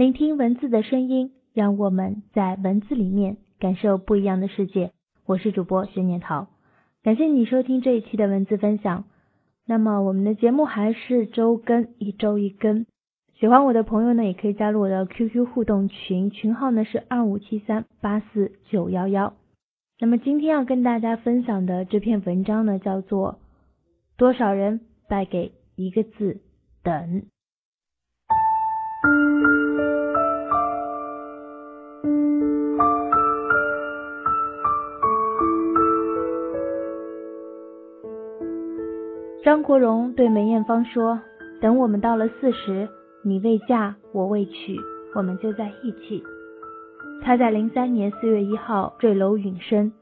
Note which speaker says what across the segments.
Speaker 1: 聆听文字的声音，让我们在文字里面感受不一样的世界。我是主播玄念桃，感谢你收听这一期的文字分享。那么我们的节目还是周更，一周一更。喜欢我的朋友呢，也可以加入我的 QQ 互动群，群号呢是二五七三八四九幺幺。那么今天要跟大家分享的这篇文章呢，叫做多少人败给一个字等。张国荣对梅艳芳说：“等我们到了四十，你未嫁，我未娶，我们就在一起。”他在零三年四月一号坠楼殒身，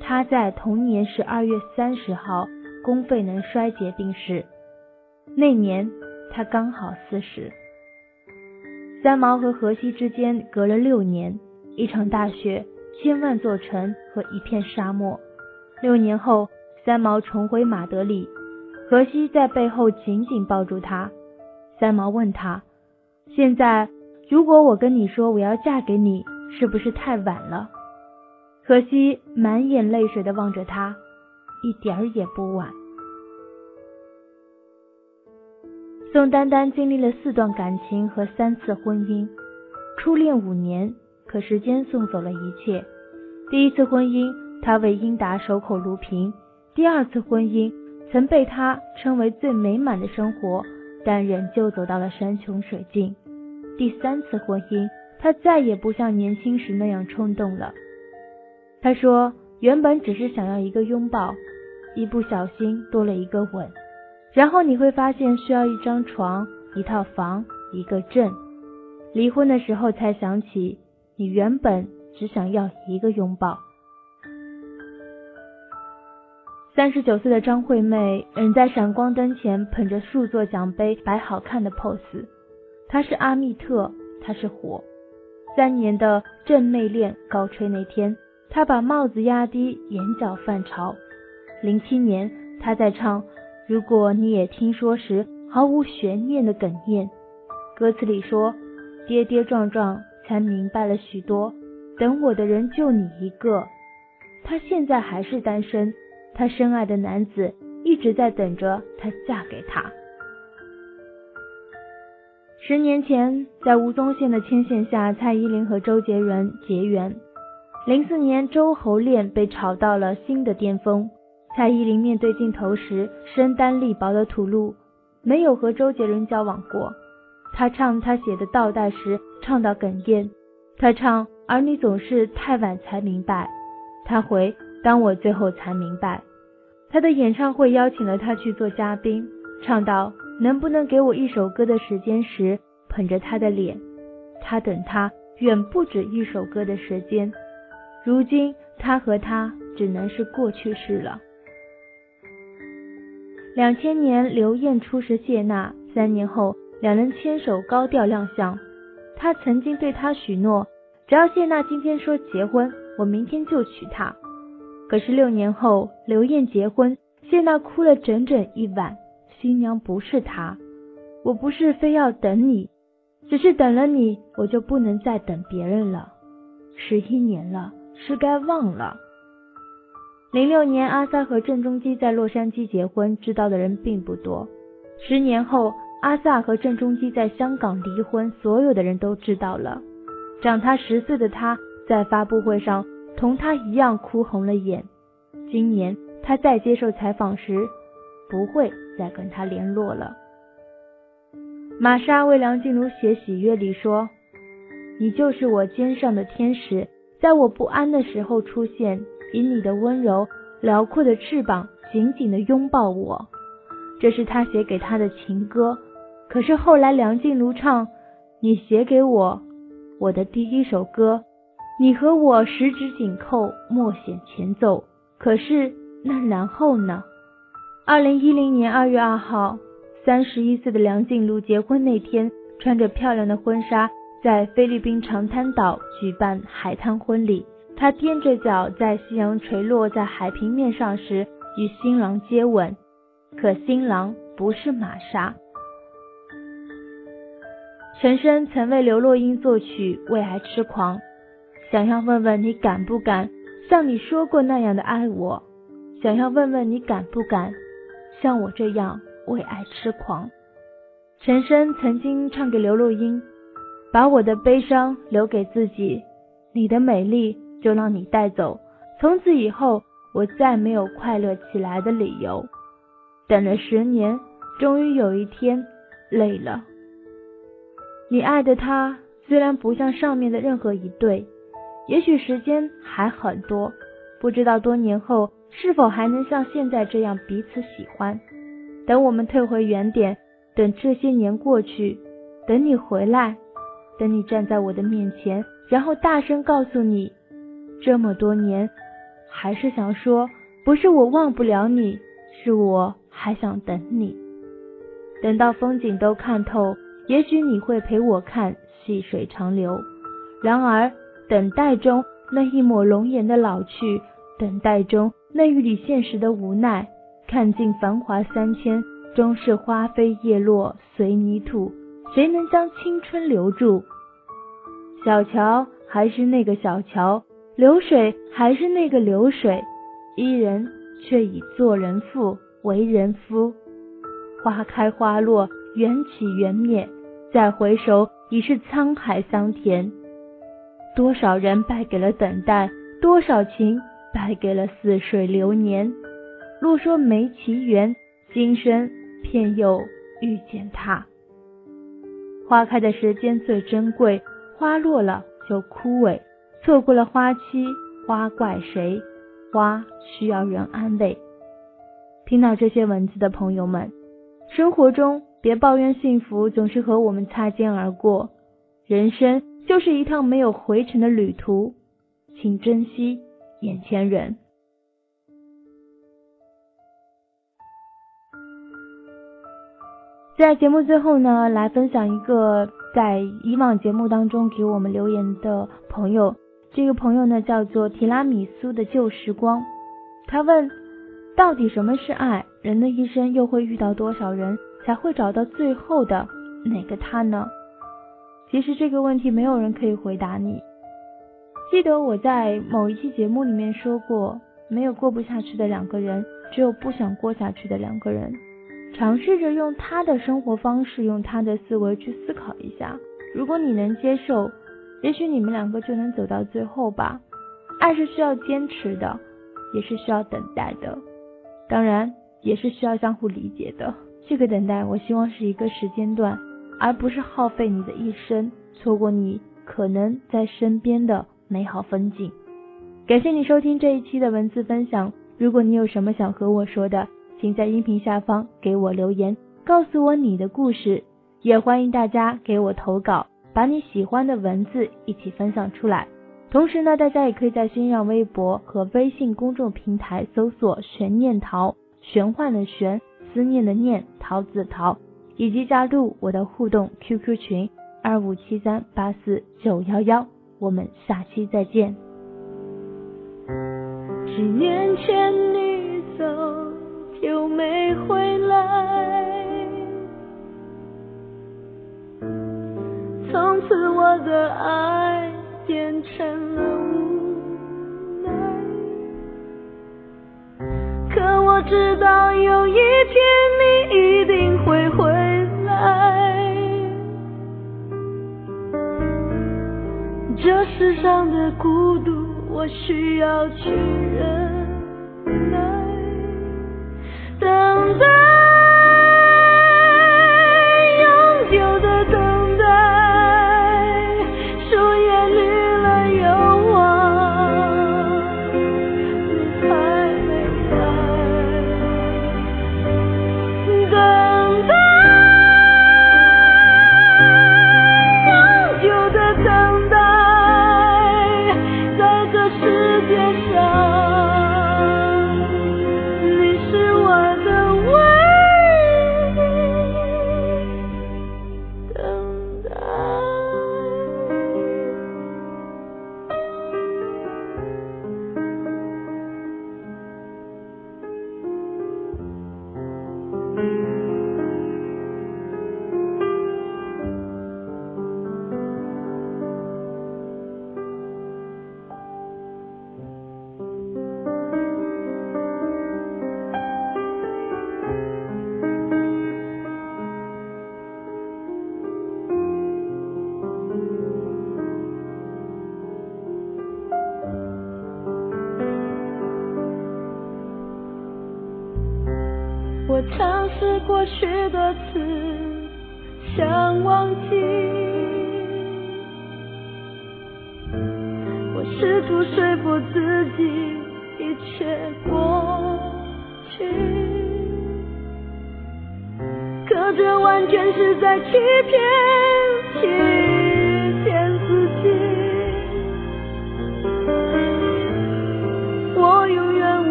Speaker 1: 他在同年十二月三十号宫肺能衰竭病逝。那年他刚好四十。三毛和荷西之间隔了六年，一场大雪，千万座城和一片沙漠。六年后，三毛重回马德里。荷西在背后紧紧抱住他。三毛问他：“现在，如果我跟你说我要嫁给你，是不是太晚了？”荷西满眼泪水的望着他，一点儿也不晚。宋丹丹经历了四段感情和三次婚姻，初恋五年，可时间送走了一切。第一次婚姻，她为英达守口如瓶；第二次婚姻。曾被他称为最美满的生活，但仍旧走到了山穷水尽。第三次婚姻，他再也不像年轻时那样冲动了。他说，原本只是想要一个拥抱，一不小心多了一个吻，然后你会发现需要一张床、一套房、一个镇。离婚的时候才想起，你原本只想要一个拥抱。三十九岁的张惠妹仍在闪光灯前捧着数座奖杯摆好看的 pose。她是阿密特，她是火。三年的正妹恋高吹那天，她把帽子压低，眼角泛潮。零七年，她在唱《如果你也听说》时毫无悬念的哽咽。歌词里说：“跌跌撞撞才明白了许多，等我的人就你一个。”她现在还是单身。她深爱的男子一直在等着她嫁给他。十年前，在吴宗宪的牵线下，蔡依林和周杰伦结缘。零四年，周侯恋被炒到了新的巅峰。蔡依林面对镜头时，身单力薄的吐露，没有和周杰伦交往过。她唱她写的倒带时，唱到哽咽。她唱，而你总是太晚才明白。他回。当我最后才明白，他的演唱会邀请了他去做嘉宾，唱到能不能给我一首歌的时间时，捧着他的脸，他等他远不止一首歌的时间。如今他和他只能是过去式了。两千年刘燕初识谢娜，三年后两人牵手高调亮相。他曾经对她许诺，只要谢娜今天说结婚，我明天就娶她。可是六年后，刘燕结婚，谢娜哭了整整一晚。新娘不是她，我不是非要等你，只是等了你，我就不能再等别人了。十一年了，是该忘了。零六年，阿 sa 和郑中基在洛杉矶结婚，知道的人并不多。十年后，阿 sa 和郑中基在香港离婚，所有的人都知道了。长他十岁的他，在发布会上。同他一样哭红了眼。今年他再接受采访时，不会再跟他联络了。玛莎为梁静茹写喜悦里说：“你就是我肩上的天使，在我不安的时候出现，以你的温柔辽阔的翅膀紧紧地拥抱我。”这是他写给他的情歌。可是后来梁静茹唱：“你写给我我的第一首歌。”你和我十指紧扣，默写前奏。可是那然后呢？二零一零年二月二号，三十一岁的梁静茹结婚那天，穿着漂亮的婚纱，在菲律宾长滩岛举办海滩婚礼。她踮着脚，在夕阳垂落在海平面上时，与新郎接吻。可新郎不是玛莎。陈升曾为刘若英作曲《为爱痴狂》，想要问问你敢不敢像你说过那样的爱我？想要问问你敢不敢像我这样为爱痴狂？陈升曾经唱给刘若英：“把我的悲伤留给自己，你的美丽就让你带走。从此以后，我再没有快乐起来的理由。等了十年，终于有一天，累了。你爱的他虽然不像上面的任何一对，也许时间还很多，不知道多年后是否还能像现在这样彼此喜欢。等我们退回原点。”等这些年过去，等你回来，等你站在我的面前，然后大声告诉你，这么多年，还是想说，不是我忘不了你，是我还想等你。等到风景都看透，也许你会陪我看细水长流。然而，等待中那一抹容颜的老去，等待中那与你现实的无奈，看尽繁华三千。终是花飞叶落随泥土，谁能将青春留住？小桥还是那个小桥，流水还是那个流水，伊人却已做人妇，为人夫。花开花落，缘起缘灭，再回首已是沧海桑田。多少人败给了等待，多少情败给了似水流年。若说没奇缘，今生。偏又遇见他。花开的时间最珍贵，花落了就枯萎，错过了花期，花怪谁？花需要人安慰。听到这些文字的朋友们，生活中别抱怨幸福总是和我们擦肩而过，人生就是一趟没有回程的旅途，请珍惜眼前人。在节目最后呢，来分享一个在以往节目当中给我们留言的朋友。这个朋友呢叫做提拉米苏的旧时光。他问：到底什么是爱？人的一生又会遇到多少人才会找到最后的哪个他呢？其实这个问题没有人可以回答你。记得我在某一期节目里面说过，没有过不下去的两个人，只有不想过下去的两个人。尝试着用他的生活方式，用他的思维去思考一下。如果你能接受，也许你们两个就能走到最后吧。爱是需要坚持的，也是需要等待的，当然也是需要相互理解的。这个等待，我希望是一个时间段，而不是耗费你的一生，错过你可能在身边的美好风景。感谢你收听这一期的文字分享。如果你有什么想和我说的，请在音频下方给我留言，告诉我你的故事，也欢迎大家给我投稿，把你喜欢的文字一起分享出来。同时呢，大家也可以在新浪微博和微信公众平台搜索“玄念桃”，玄幻的玄，思念的念，桃子桃，以及加入我的互动 QQ 群二五七三八四九幺幺。我们下期再见。
Speaker 2: 几年前你走。就没回来，从此我的爱变成了无奈。可我知道有一天你世上的孤独，我需要去忍。过许多次想忘记，我试图说服自己一切过去，可这完全是在欺骗。